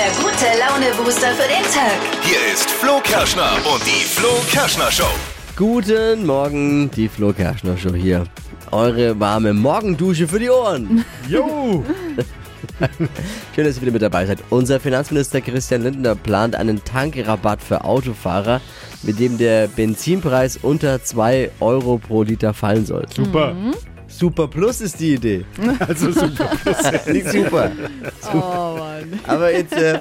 der gute Laune-Booster für den Tag. Hier ist Flo Kerschner und die Flo Kerschner Show. Guten Morgen, die Flo Kerschner Show hier. Eure warme Morgendusche für die Ohren. Jo! Schön, dass ihr wieder mit dabei seid. Unser Finanzminister Christian Lindner plant einen Tankrabatt für Autofahrer, mit dem der Benzinpreis unter 2 Euro pro Liter fallen soll. Super. Super Plus ist die Idee. Also super. Klingt super. Oh Mann. Aber jetzt, äh,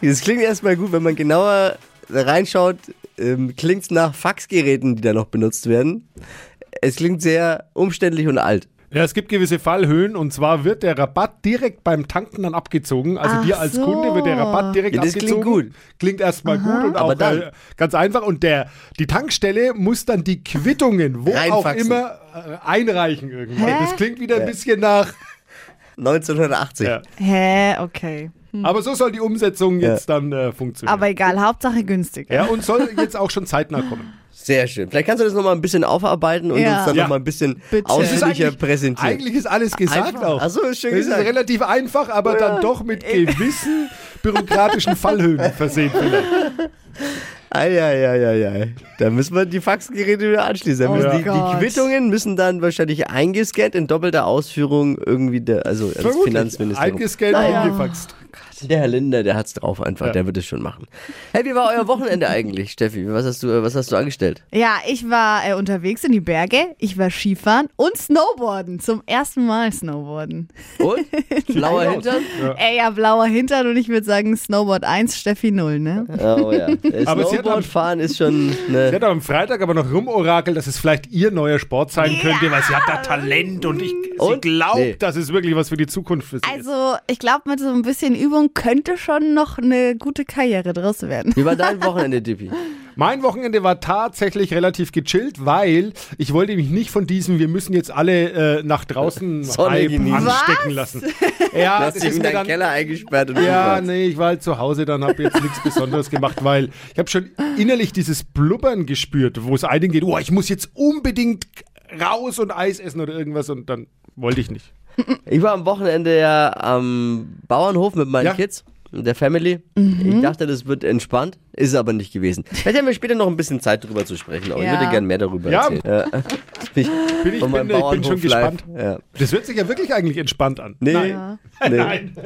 es klingt erstmal gut, wenn man genauer reinschaut, ähm, klingt es nach Faxgeräten, die da noch benutzt werden. Es klingt sehr umständlich und alt. Ja, es gibt gewisse Fallhöhen und zwar wird der Rabatt direkt beim Tanken dann abgezogen. Also Ach dir als so. Kunde wird der Rabatt direkt Ja, das klingt abgezogen. gut. Klingt erstmal gut und Aber auch dann- äh, ganz einfach. Und der, die Tankstelle muss dann die Quittungen, wo auch immer, äh, einreichen irgendwann. Hä? Das klingt wieder ein bisschen nach. 1980. Ja. Hä, okay. Aber so soll die Umsetzung jetzt dann äh, funktionieren. Aber egal, Hauptsache günstig. ja, und soll jetzt auch schon zeitnah kommen. Sehr schön. Vielleicht kannst du das nochmal ein bisschen aufarbeiten und Ja. uns dann Ja. nochmal ein bisschen Bitte. ausführlicher eigentlich, präsentieren. eigentlich ist alles gesagt Einfach. auch. Ach so, ist schön Es ist gesagt. relativ einfach, aber dann doch mit gewissen bürokratischen Fallhöhen versehen vielleicht. Eieieiei. Da müssen wir die Faxgeräte wieder anschließen. Oh die, die. Quittungen müssen dann wahrscheinlich eingescannt in doppelter Ausführung irgendwie, der, also als Vermutlich. Finanzministerium. Eingescannt, Naja. eingefaxt. Der Herr Linder, der hat's drauf einfach, Ja. der wird es schon machen. Hey, wie war euer Wochenende eigentlich, Steffi? Was hast du, was hast du angestellt? Ja, ich war äh, unterwegs in die Berge, ich war Skifahren und Snowboarden. Zum ersten Mal Snowboarden. Und? Schlauer Hintern? Ey, ja, blauer Hintern und ich würde sagen Snowboard 1, Steffi 0, ne? Oh ja. Äh, Aber sie hat am- Snowboardfahren ist schon Sie eine hat am Freitag aber noch rumorakelt, dass es vielleicht ihr neuer Sport sein könnte, weil sie hat da Talent und ich, sie Und? glaubt, Nee. dass es wirklich was für die Zukunft für sie ist. Also, ich glaube, mit so ein bisschen Übung könnte schon noch eine gute Karriere draus werden. Wie war dein Wochenende, Dippi? Mein Wochenende war tatsächlich relativ gechillt, weil ich wollte mich nicht von diesem, wir müssen jetzt alle äh, nach draußen Hype anstecken lassen. Ja, Du das hast dich ist in deinen dann, Keller eingesperrt und Ja, nee, ich war halt zu Hause, dann habe jetzt nichts Besonderes gemacht, weil ich habe schon innerlich dieses Blubbern gespürt, wo es einigen geht, oh, ich muss jetzt unbedingt raus und Eis essen oder irgendwas und dann wollte ich nicht. Ich war am Wochenende ja am Bauernhof mit meinen Ja. Kids, der Family. Ich dachte, das wird entspannt, ist aber nicht gewesen. Vielleicht haben wir später noch ein bisschen Zeit drüber zu sprechen, aber ich Ja. würde gerne mehr darüber Ja. erzählen. Ja. Ich, Bin ich, bin, ich bin schon gespannt. Ja. Das hört sich ja wirklich eigentlich entspannt an. Nee, Nein. nee. Nein.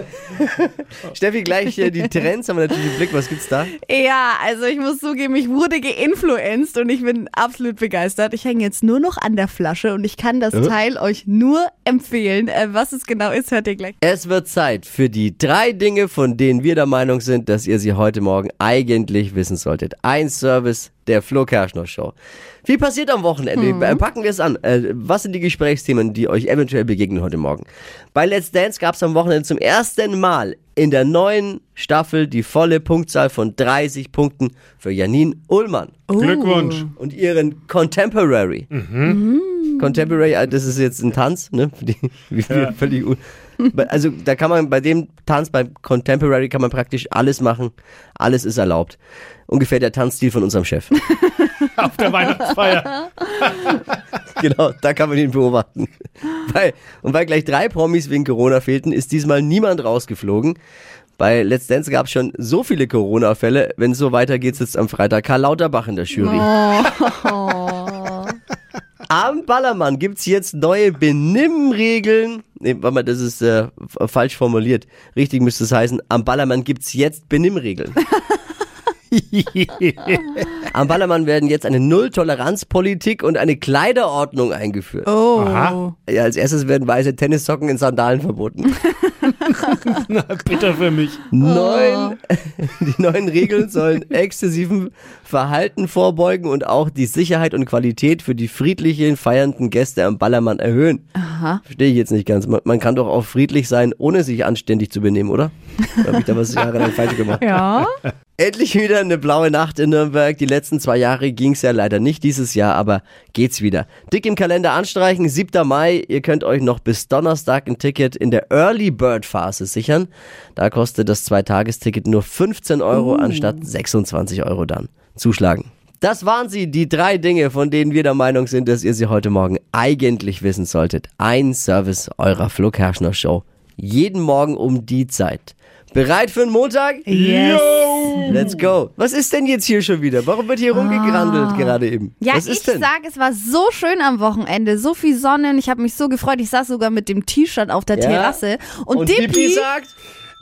Steffi, gleich äh, die Trends haben wir natürlich im Blick. Was gibt's da? Ja, also ich muss zugeben, ich wurde geinfluenced und ich bin absolut begeistert. Ich hänge jetzt nur noch an der Flasche und ich kann das Teil euch nur empfehlen. Äh, was es genau ist, hört ihr gleich. Es wird Zeit für die drei Dinge, von denen wir der Meinung sind, dass ihr sie heute Morgen eigentlich wissen solltet. Ein Service der Flo Kerschner Show. Wie passiert am Wochenende? Äh, Packen wir es an. Äh, was sind die Gesprächsthemen, die euch eventuell begegnen heute Morgen? Bei Let's Dance gab es am Wochenende zum ersten Mal in der neuen Staffel die volle Punktzahl von 30 Punkten für Janine Ullmann Glückwunsch. und ihren Contemporary. Contemporary, äh, das ist jetzt ein Tanz, ne? Die, wie wir völlig un also da kann man bei dem Tanz, beim Contemporary kann man praktisch alles machen. Alles ist erlaubt. Ungefähr der Tanzstil von unserem Chef. Auf der Weihnachtsfeier. genau, da kann man ihn beobachten. Weil, und weil gleich drei Promis wegen Corona fehlten, ist diesmal niemand rausgeflogen. Bei Let's Dance gab es schon so viele Corona-Fälle. Wenn es so weitergeht, sitzt am Freitag Karl Lauterbach in der Jury. Am Ballermann gibt's jetzt neue Benimmregeln. Nee, warte mal, das ist äh, falsch formuliert. Richtig müsste es heißen, am Ballermann gibt's jetzt Benimmregeln. Am Ballermann werden jetzt eine Null-Toleranz-Politik und eine Kleiderordnung eingeführt. Oh. Aha. Ja, als erstes werden weiße Tennissocken in Sandalen verboten. Na, bitter für mich. Neun, die neuen Regeln sollen exzessiven Verhalten vorbeugen und auch die Sicherheit und Qualität für die friedlichen, feiernden Gäste am Ballermann erhöhen. Aha. Verstehe ich jetzt nicht ganz. Man, man kann doch auch friedlich sein, ohne sich anständig zu benehmen, oder? Habe ich da was jahrelang falsch gemacht? Ja. Endlich wieder eine blaue Nacht in Nürnberg. Die letzten zwei Jahre ging's ja leider nicht dieses Jahr, aber geht's wieder. Dick im Kalender anstreichen, 7. Mai. Ihr könnt euch noch bis Donnerstag ein Ticket in der Early Bird Phase sichern. Da kostet das Zweitagesticket nur 15 Euro anstatt 26 Euro dann. Zuschlagen. Das waren sie, die drei Dinge, von denen wir der Meinung sind, dass ihr sie heute Morgen eigentlich wissen solltet. Ein Service eurer Flo Kerschner Show. Jeden Morgen um die Zeit Bereit für einen Montag? Yes. Let's go. Was ist denn jetzt hier schon wieder? Warum wird hier rumgegrandelt gerade eben? Ja, Was ich ist denn? sag, es war so schön am Wochenende, so viel Sonne und ich habe mich so gefreut. Ich saß sogar mit dem T-Shirt auf der Ja. Terrasse und, Und Dippi, Dippi sagt,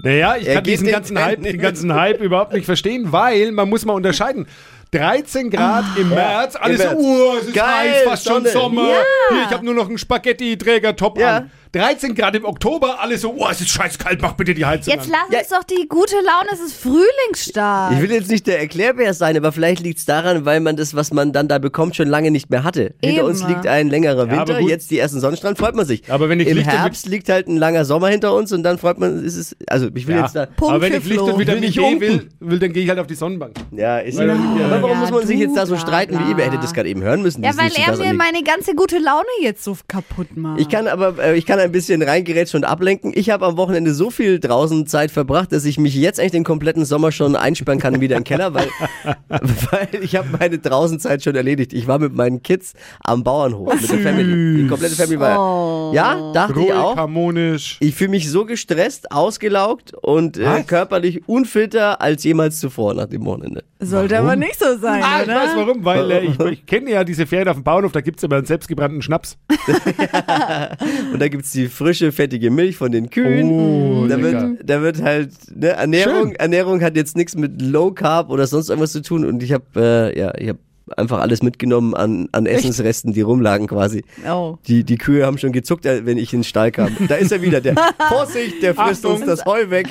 Naja, ich kann diesen ganzen, Hype, den ganzen Hype überhaupt nicht verstehen, weil man muss mal unterscheiden. 13 Grad im März, alles März. so, oh, es ist Geil, heiß, fast schon Sonne. Sommer. Hier, ich habe nur noch einen Spaghetti-Träger-Top Ja. an. 13 Grad im Oktober, alles so, oh, es ist scheiß kalt, mach bitte die Heizung jetzt an. lass Ja. uns doch die gute Laune, es ist Frühlingsstart. ich will jetzt nicht der Erklärbär sein, aber vielleicht liegt es daran, weil man das, was man dann da bekommt, schon lange nicht mehr hatte. Hinter Eben. uns liegt ein längerer Ja, Winter, jetzt die ersten Sonnenstrahlen, freut man sich. Aber wenn ich Im Licht Herbst liegt halt ein langer Sommer hinter uns und dann freut man, ist es, also ich will Ja. jetzt da, Punkt Aber wenn ich Licht und Vitamin D will, will, dann gehe ich halt auf die Sonnenbank. ja, ist Weil- ja, aber warum Ja, muss man sich jetzt da so streiten wie bla. ihr? Hätte das gerade eben hören müssen? Ja, weil er mir meine ganze gute Laune jetzt so kaputt macht. Ich kann aber, äh, ich kann ein bisschen reingerätschen und ablenken. Ich habe am Wochenende so viel draußen Zeit verbracht, dass ich mich jetzt eigentlich den kompletten Sommer schon einsperren kann wieder im Keller, weil, weil ich habe meine Draußenzeit schon erledigt. Ich war mit meinen Kids am Bauernhof mit der Family. Die komplette Family war. Ja, dachte ich Ruhig, auch. harmonisch. Ich fühle mich so gestresst, ausgelaugt und äh, körperlich unfitter als jemals zuvor nach dem Wochenende. Sollte aber nicht so sein, Ah, ich oder? weiß warum, weil äh, ich, ich kenne ja diese Ferien auf dem Bauernhof, da gibt es immer einen selbstgebrannten Schnaps. Und da gibt's die frische, fettige Milch von den Kühen. Oh, da, lecker. wird, da wird halt, ne, Ernährung, Schön. Ernährung hat jetzt nichts mit Low Carb oder sonst irgendwas zu tun. Und ich habe äh, ja, ich habe einfach alles mitgenommen an, an Essensresten, die rumlagen quasi. Oh. Die, die Kühe haben schon gezuckt, äh, wenn ich in den Stall kam. Da ist er wieder, der Vorsicht, der frisst Achtung. uns das Heu weg.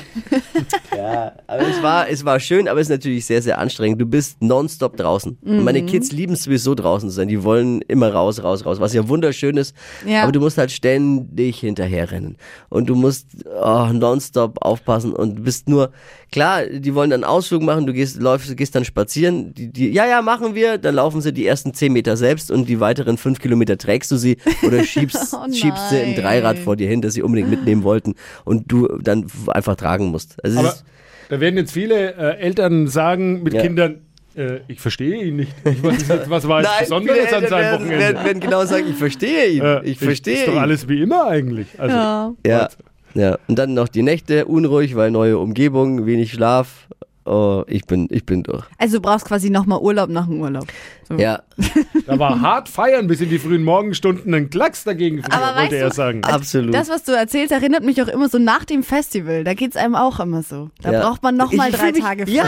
Ja, aber es war, es war schön, aber es ist natürlich sehr, sehr anstrengend. Du bist nonstop draußen. Und meine Kids lieben es sowieso draußen zu sein. Die wollen immer raus, raus, raus, was ja wunderschön ist. Ja. Aber du musst halt ständig hinterherrennen. Und du musst oh, nonstop aufpassen und bist nur, klar, die wollen dann Ausflug machen, du gehst, läufst, gehst dann spazieren. Die, die, ja, ja, machen wir. Dann laufen sie die ersten 10 Meter selbst und die weiteren 5 Kilometer trägst du sie oder schiebst, Oh schiebst sie im. Dreirad vor dir hin, das sie unbedingt mitnehmen wollten und du dann einfach tragen musst. Also Aber ist, da werden jetzt viele äh, Eltern sagen mit Ja. Kindern, äh, ich verstehe ihn nicht. Ich, was, jetzt- war jetzt Besonderes an seinem werden, Wochenende? werden, werden genau sagen, ich verstehe ihn. Äh, ich verstehe Ist doch ihn. alles wie immer eigentlich. Also, Ja. Ja, ja. Und dann noch die Nächte unruhig, weil neue Umgebung, wenig Schlaf. Oh, ich bin, ich bin durch. Also du brauchst quasi nochmal Urlaub nach dem Urlaub. So. Ja, Da war hart feiern bis in die frühen Morgenstunden ein Klacks dagegen, früher, Aber wollte er sagen. absolut. Das, was du erzählst, erinnert mich auch immer so nach dem Festival. Da geht's einem auch immer so. Da Ja. braucht man nochmal drei mich- Tage frei. Ja,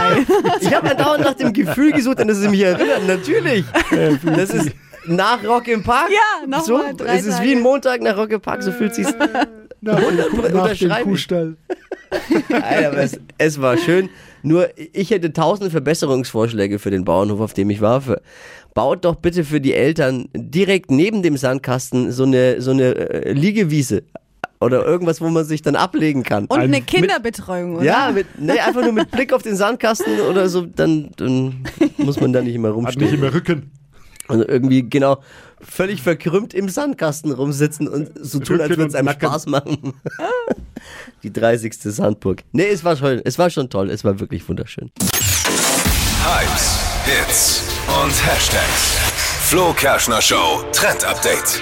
ich habe andauernd nach dem Gefühl gesucht, an das sie mich erinnert. Natürlich. Das ist nach Rock im Park. Ja, noch so, drei Es ist Tage. wie ein Montag nach Rock im Park, so fühlt sich's. Nach, nach dem unterschreibe ich. Kuhstall. Aber es, es war schön. Nur ich hätte tausende Verbesserungsvorschläge für den Bauernhof, auf dem ich war. Für, baut doch bitte für die Eltern direkt neben dem Sandkasten so eine, so eine äh, Liegewiese. Oder irgendwas, wo man sich dann ablegen kann. Und Ein- eine Kinderbetreuung, oder? ja, mit, nee, einfach nur mit Blick auf den Sandkasten oder so, dann, dann muss man da nicht immer Hat rumstehen. nicht immer Rücken. Also irgendwie genau völlig verkrümmt im Sandkasten rumsitzen und so tun, als würde es einem. Spaß machen. Die 30. Sandburg. Nee, es war schön. Es war schon toll. Es war wirklich wunderschön. Hypes, Hits und Hashtags. Flo Kerschner Show Trend Update.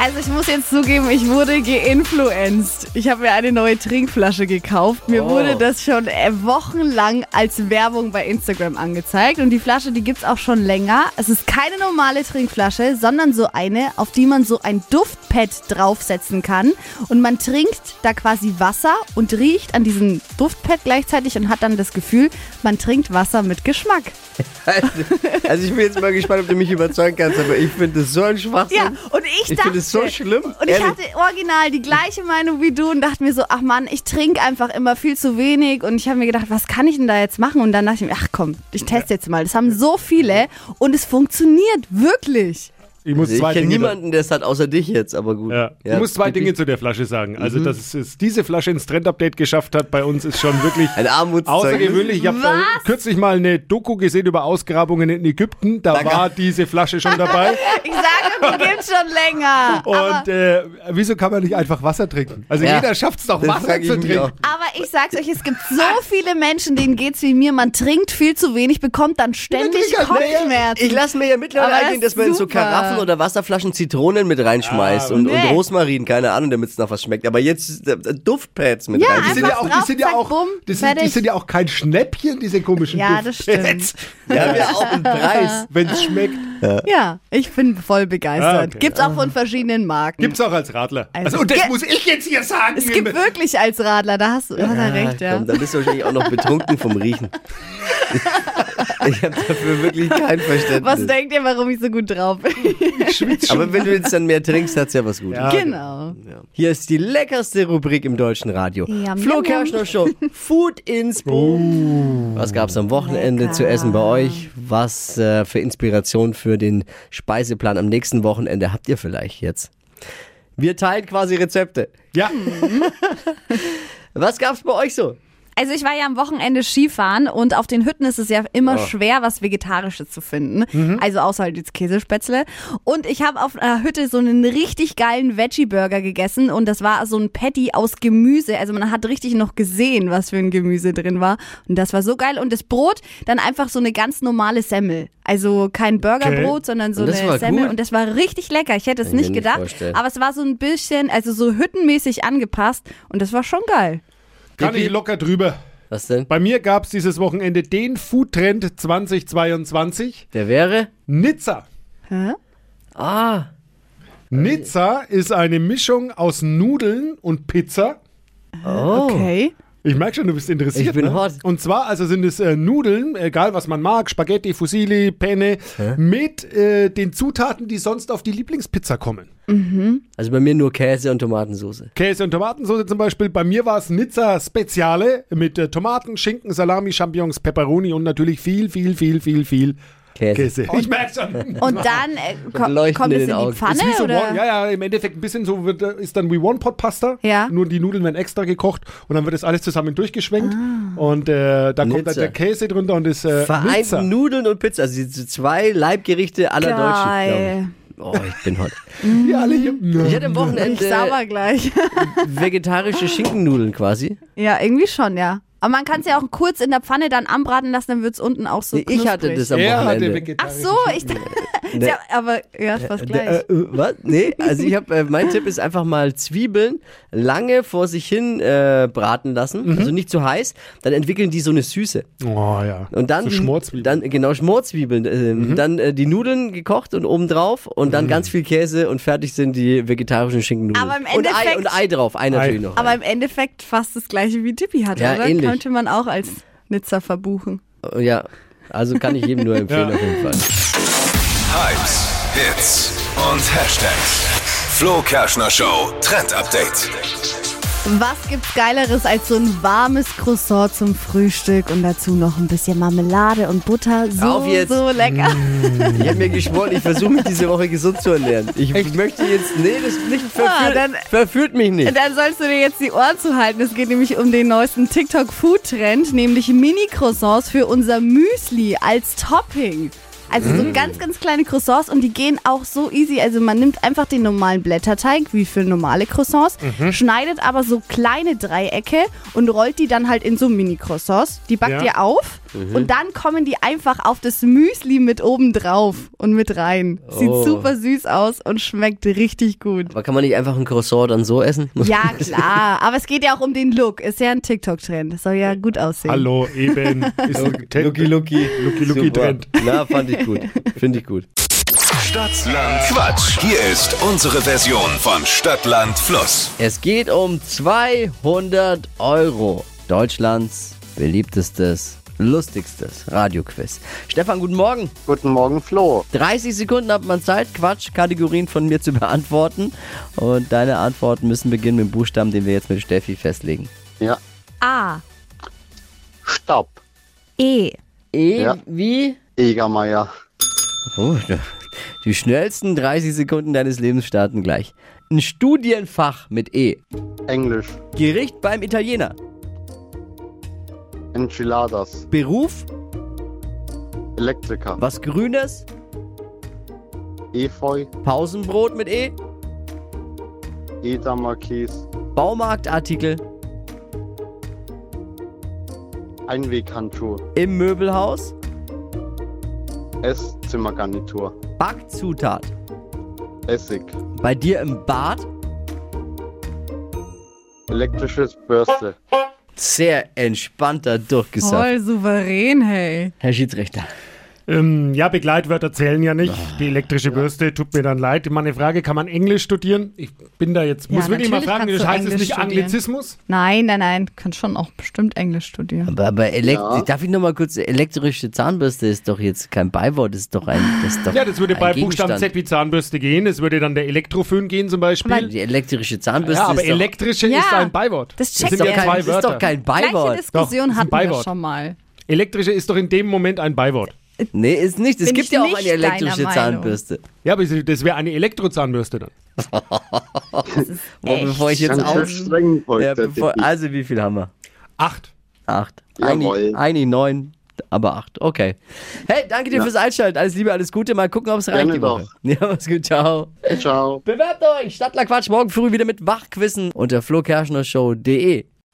Also ich muss jetzt zugeben, ich wurde geinfluenced. Ich habe mir eine neue Trinkflasche gekauft. Mir Oh. wurde das schon äh, wochenlang als Werbung bei Instagram angezeigt. Und die Flasche, die gibt's auch schon länger. Es ist keine normale Trinkflasche, sondern so eine, auf die man so ein Duftpad draufsetzen kann. Und man trinkt da quasi Wasser und riecht an diesem Duftpad gleichzeitig und hat dann das Gefühl, man trinkt Wasser mit Geschmack. Also ich bin jetzt mal gespannt, ob du mich überzeugen kannst, aber ich finde es so ein Schwachsinn. Ja, und ich, Ich dachte... es so schlimm. Und ich hatte original die gleiche Meinung wie du und dachte mir so, ach Mann, ich trinke einfach immer viel zu wenig. Und ich habe mir gedacht, was kann ich denn da jetzt machen? Und dann dachte ich mir, ach komm, ich teste jetzt mal. Das haben so viele und es funktioniert wirklich. Ich muss Also ich zwei kenne Dinge niemanden, der es hat, außer dich jetzt, aber gut. Ja. Ich muss zwei Dinge zu der Flasche sagen. Also, dass es, es diese Flasche ins Trend-Update geschafft hat, bei uns ist schon wirklich Ein außergewöhnlich. Ich habe kürzlich mal eine Doku gesehen über Ausgrabungen in Ägypten. Da war diese Flasche schon dabei. Ich sage, die gibt's schon länger. Und äh, wieso kann man nicht einfach Wasser trinken? Also Ja. jeder schafft es doch, Das Wasser zu trinken. auch. aber ich sag's euch, es gibt so viele Menschen, denen geht's wie mir. Man trinkt viel zu wenig, bekommt dann ständig. Kopfschmerzen. Ich lasse mir ja mittlerweile eingehen, dass man in so. Karaffen Sachen oder Wasserflaschen Zitronen mit reinschmeißt Ah, und, nee. und Rosmarin, keine Ahnung, damit es nach was schmeckt. Aber jetzt äh, Duftpads mit Ja, rein. Die sind ja auch, die sind ja auch, bumm, das sind, die sind ja auch kein Schnäppchen, diese komischen Ja, das Duftpads, stimmt. Die haben ja auch einen Preis. Wenn es schmeckt. Ja, ich bin voll begeistert. Ah, okay. Gibt's auch von verschiedenen Marken. Gibt's auch als Radler. Also, Also, und das muss ich jetzt hier sagen. es gibt wirklich als Radler, da hast, du hat er recht, ja. Komm, dann bist du wahrscheinlich auch noch betrunken vom Riechen. ich habe dafür wirklich kein Verständnis. Was denkt ihr, warum ich so gut drauf bin? Aber wenn du jetzt dann mehr trinkst, hat's ja was Gutes. Ja, genau. Ja. Hier ist die leckerste Rubrik im deutschen Radio. Yum, Flo Kerschner Show. Food Inspo. Was gab's am Wochenende Lecker. zu essen bei euch? Was äh, für Inspiration für den Speiseplan am nächsten Wochenende habt ihr vielleicht jetzt? Wir teilen quasi Rezepte. Ja, Was gab's bei euch so? Also ich war ja am Wochenende Skifahren und auf den Hütten ist es ja immer Oh. schwer, was Vegetarisches zu finden. Also außer halt jetzt Käsespätzle. Und ich habe auf einer Hütte so einen richtig geilen Veggie-Burger gegessen und das war so ein Patty aus Gemüse. Also man hat richtig noch gesehen, was für ein Gemüse drin war. Und das war so geil. Und das Brot, dann einfach so eine ganz normale Semmel. Also kein Burgerbrot, sondern so eine Semmel. gut? Und das war richtig lecker. Ich hätte es nicht nicht gedacht. vorstellen. Aber es war so ein bisschen, also so hüttenmäßig angepasst. Und das war schon geil. Kann ich locker drüber. Was denn? Bei mir gab's dieses Wochenende den Foodtrend 2022. Der wäre? Nizza. Hä? Ah, Nizza ist eine Mischung aus Nudeln und Pizza. oh. Okay. Ich merke schon, du bist interessiert. Ich bin ne? hot. Und zwar, also sind es äh, Nudeln, egal was man mag, Spaghetti, Fusilli, Penne, mit äh, den Zutaten, die sonst auf die Lieblingspizza kommen. Also bei mir nur Käse und Tomatensauce. Käse und Tomatensauce zum Beispiel. Bei mir war es Nizza Speziale mit äh, Tomaten, Schinken, Salami, Champignons, Pepperoni und natürlich viel, viel, viel, viel, viel Käse. Käse. Ich merke schon. Und dann äh, ko Leuchten kommt in es in die Augen. Pfanne Ist so oder? One, ja, ja, im Endeffekt ein bisschen so wird, äh, ist dann wie One-Pot-Pasta. Ja. Nur die Nudeln werden extra gekocht und dann wird das alles zusammen durchgeschwenkt. Und äh, da kommt dann der Käse drunter und das äh, Vereint Nizza. Nudeln und Pizza. Also zwei Leibgerichte aller Deutschen. Geil. ich. Oh, ich bin hot. Wir alle hier. Ich hatte am Ich Wochenende sauber gleich. vegetarische Schinkennudeln quasi. ja, irgendwie schon, ja. Aber man kann es ja auch kurz in der Pfanne dann anbraten lassen, dann wird es unten auch so Nee, ich hatte das am Er hatte Wochenende. Ach so, ich Nee. ja, aber ja, fast Äh, gleich. äh, was? Nee, also ich habe, äh, mein Tipp ist einfach mal Zwiebeln lange vor sich hin äh, braten lassen, Mhm. also nicht zu heiß, dann entwickeln die so eine Süße. Oh ja. Und dann so Schmorzwiebeln. dann genau Schmorzwiebeln, äh, dann äh, die Nudeln gekocht und oben drauf und dann ganz viel Käse und fertig sind die vegetarischen Schinkennudeln. Aber im und, Ei, Endeffekt- und Ei drauf, Ei natürlich Ei. noch. aber im Endeffekt fast das gleiche wie Tippi hatte, Ja, oder? ähnlich. Könnte man auch als Nizza verbuchen. ja, also kann ich jedem nur empfehlen Ja. auf jeden Fall. Hypes, Hits und Hashtags. Flo Kerschner Show Trend Update. Was gibt's Geileres als so ein warmes Croissant zum Frühstück und dazu noch ein bisschen Marmelade und Butter? So, Auf jetzt. so lecker. Ich habe mir geschworen, ich versuche mich diese Woche gesund zu ernähren. Ich möchte jetzt, nee, das nicht verführt, Ah, dann- verführt mich nicht. Dann sollst du dir jetzt die Ohren zuhalten. Es geht nämlich um den neuesten TikTok-Food-Trend, nämlich Mini-Croissants für unser Müsli als Topping. Also so ganz, ganz kleine Croissants und die gehen auch so easy. Also man nimmt einfach den normalen Blätterteig, wie für normale Croissants, schneidet aber so kleine Dreiecke und rollt die dann halt in so Mini-Croissants. Die backt Ja. ihr auf und dann kommen die einfach auf das Müsli mit oben drauf und mit rein. Sieht Oh. super süß aus und schmeckt richtig gut. Aber kann man nicht einfach ein Croissant dann so essen? Ja, klar. Aber es geht ja auch um den Look. Ist ja ein TikTok-Trend. Das soll ja gut aussehen. Hallo, eben. Ist ein Lucky Lucky. Lucky Lucky. Trend. Na, fand ich gut. Finde ich gut. Stadtland Quatsch. Hier ist unsere Version von Stadtland Fluss. Es geht um 200 Euro. Deutschlands beliebtestes, lustigstes Radioquiz. Stefan, guten Morgen. Guten Morgen, Flo. 30 Sekunden hat man Zeit, Quatsch-Kategorien von mir zu beantworten. Und deine Antworten müssen beginnen mit dem Buchstaben, den wir jetzt mit Steffi festlegen. Ja, A. Stopp. E. E Ja. wie? Egermeier. Oh, die schnellsten 30 Sekunden deines Lebens starten gleich. Ein Studienfach mit E. Englisch. Gericht beim Italiener. Enchiladas. Beruf, Elektriker. was Grünes. Efeu. Pausenbrot mit E. Eda Marquis. Baumarktartikel. Einweghandschuhe. Im Möbelhaus. Esszimmergarnitur. Backzutat. Essig. Bei dir im Bad? Elektrisches Bürste. Sehr entspannter durchgesagt. Voll souverän, hey. Herr Schiedsrichter. Ähm, ja, Begleitwörter zählen ja nicht. Die elektrische Bürste tut mir dann leid. Meine Frage, kann man Englisch studieren? Ich bin da jetzt, Ja, muss wirklich mal natürlich fragen, kannst das du heißt es Englisch nicht studieren. Anglizismus? Nein, nein, nein. Du kannst schon auch bestimmt Englisch studieren. Aber, aber elekt Ja. darf ich noch mal kurz, elektrische Zahnbürste ist doch jetzt kein Beiwort, ist doch ein, das ist doch Ja, das würde ein bei Buchstaben Gegenstand. Z wie Zahnbürste gehen. Es würde dann der Elektrofön gehen zum Beispiel. Die elektrische Zahnbürste ja, aber ist doch, elektrische Ja, ist ein Beiwort. das das checkt sind ist ja doch ihr. kein, zwei ist doch kein Gleiche Beiwort. Doch, Diskussion ist ein hatten wir Beiwort. schon mal. Elektrische ist doch in dem Moment ein Beiwort. Nee, ist nicht. Es gibt ja auch eine elektrische. Zahnbürste. Ja, aber das wäre eine Elektrozahnbürste dann. Boah, bevor ich jetzt heute. Ja, bevor, also wie viel haben wir? Acht. Acht. Eigentlich, eigentlich neun, aber acht. Okay. Hey, danke dir Ja. fürs Einschalten. Alles Liebe, alles Gute. Mal gucken, ob es reicht Gerne die Woche. doch. Ja, mach's gut. Ciao. Ciao. Bewerbt euch. Stadtler Quatsch morgen früh wieder mit Wachquissen unter flokerschnershow.de.